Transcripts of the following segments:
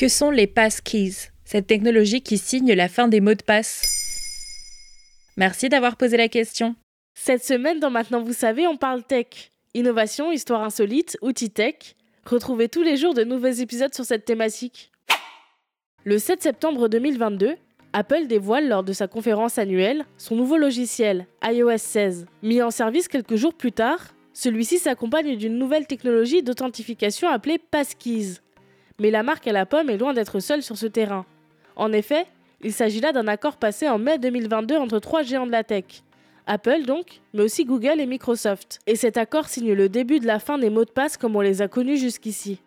Que sont les passkeys, cette technologie qui signe la fin des mots de passe Merci d'avoir posé la question. Cette semaine, dans Maintenant vous savez, on parle tech. Innovation, histoire insolite, outils tech. Retrouvez tous les jours de nouveaux épisodes sur cette thématique. Le 7 septembre 2022, Apple dévoile lors de sa conférence annuelle son nouveau logiciel, iOS 16. Mis en service quelques jours plus tard, celui-ci s'accompagne d'une nouvelle technologie d'authentification appelée Passkeys. Mais la marque à la pomme est loin d'être seule sur ce terrain. En effet, il s'agit là d'un accord passé en mai 2022 entre trois géants de la tech. Apple donc, mais aussi Google et Microsoft. Et cet accord signe le début de la fin des mots de passe comme on les a connus jusqu'ici.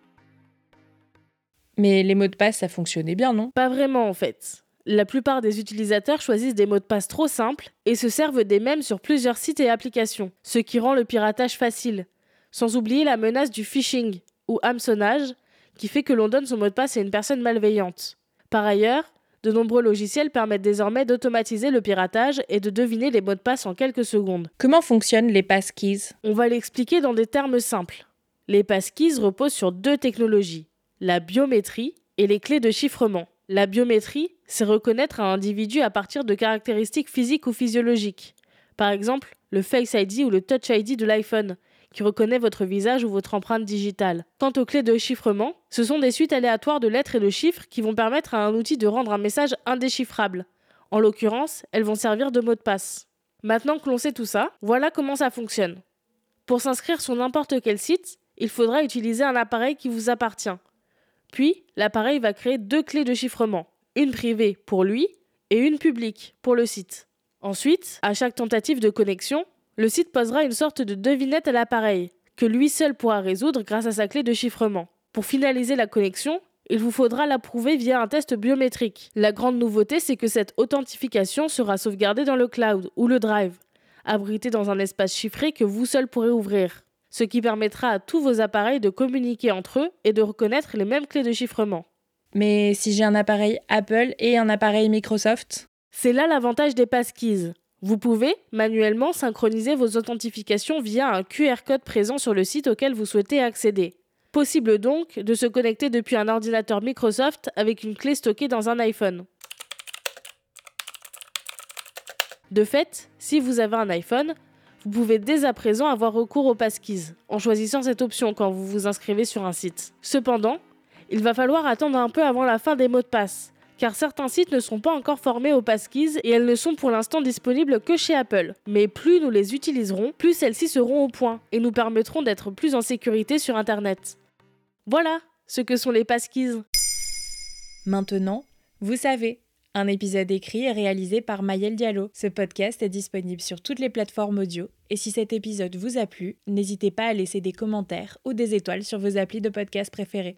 Mais les mots de passe, ça fonctionnait bien, non? Pas vraiment en fait. La plupart des utilisateurs choisissent des mots de passe trop simples et se servent des mêmes sur plusieurs sites et applications, ce qui rend le piratage facile. Sans oublier la menace du phishing, ou hameçonnage, qui fait que l'on donne son mot de passe à une personne malveillante. Par ailleurs, de nombreux logiciels permettent désormais d'automatiser le piratage et de deviner les mots de passe en quelques secondes. Comment fonctionnent les passkeys? On va l'expliquer dans des termes simples. Les passkeys reposent sur deux technologies, la biométrie et les clés de chiffrement. La biométrie, c'est reconnaître un individu à partir de caractéristiques physiques ou physiologiques. Par exemple, le Face ID ou le Touch ID de l'iPhone, qui reconnaît votre visage ou votre empreinte digitale. Quant aux clés de chiffrement, ce sont des suites aléatoires de lettres et de chiffres qui vont permettre à un outil de rendre un message indéchiffrable. En l'occurrence, elles vont servir de mot de passe. Maintenant que l'on sait tout ça, voilà comment ça fonctionne. Pour s'inscrire sur n'importe quel site, il faudra utiliser un appareil qui vous appartient. Puis, l'appareil va créer deux clés de chiffrement, une privée pour lui et une publique pour le site. Ensuite, à chaque tentative de connexion, le site posera une sorte de devinette à l'appareil, que lui seul pourra résoudre grâce à sa clé de chiffrement. Pour finaliser la connexion, il vous faudra l'approuver via un test biométrique. La grande nouveauté, c'est que cette authentification sera sauvegardée dans le cloud ou le drive, abrité dans un espace chiffré que vous seul pourrez ouvrir, ce qui permettra à tous vos appareils de communiquer entre eux et de reconnaître les mêmes clés de chiffrement. Mais si j'ai un appareil Apple et un appareil Microsoft? C'est là l'avantage des passkeys. Vous pouvez manuellement synchroniser vos authentifications via un QR code présent sur le site auquel vous souhaitez accéder. Possible donc de se connecter depuis un ordinateur Microsoft avec une clé stockée dans un iPhone. De fait, si vous avez un iPhone, vous pouvez dès à présent avoir recours aux passkeys en choisissant cette option quand vous vous inscrivez sur un site. Cependant, il va falloir attendre un peu avant la fin des mots de passe, car certains sites ne sont pas encore formés aux passkeys et elles ne sont pour l'instant disponibles que chez Apple. Mais plus nous les utiliserons, plus celles-ci seront au point et nous permettront d'être plus en sécurité sur Internet. Voilà ce que sont les passkeys. Maintenant, vous savez. Un épisode écrit et réalisé par Mayel Diallo. Ce podcast est disponible sur toutes les plateformes audio. Et si cet épisode vous a plu, n'hésitez pas à laisser des commentaires ou des étoiles sur vos applis de podcast préférés.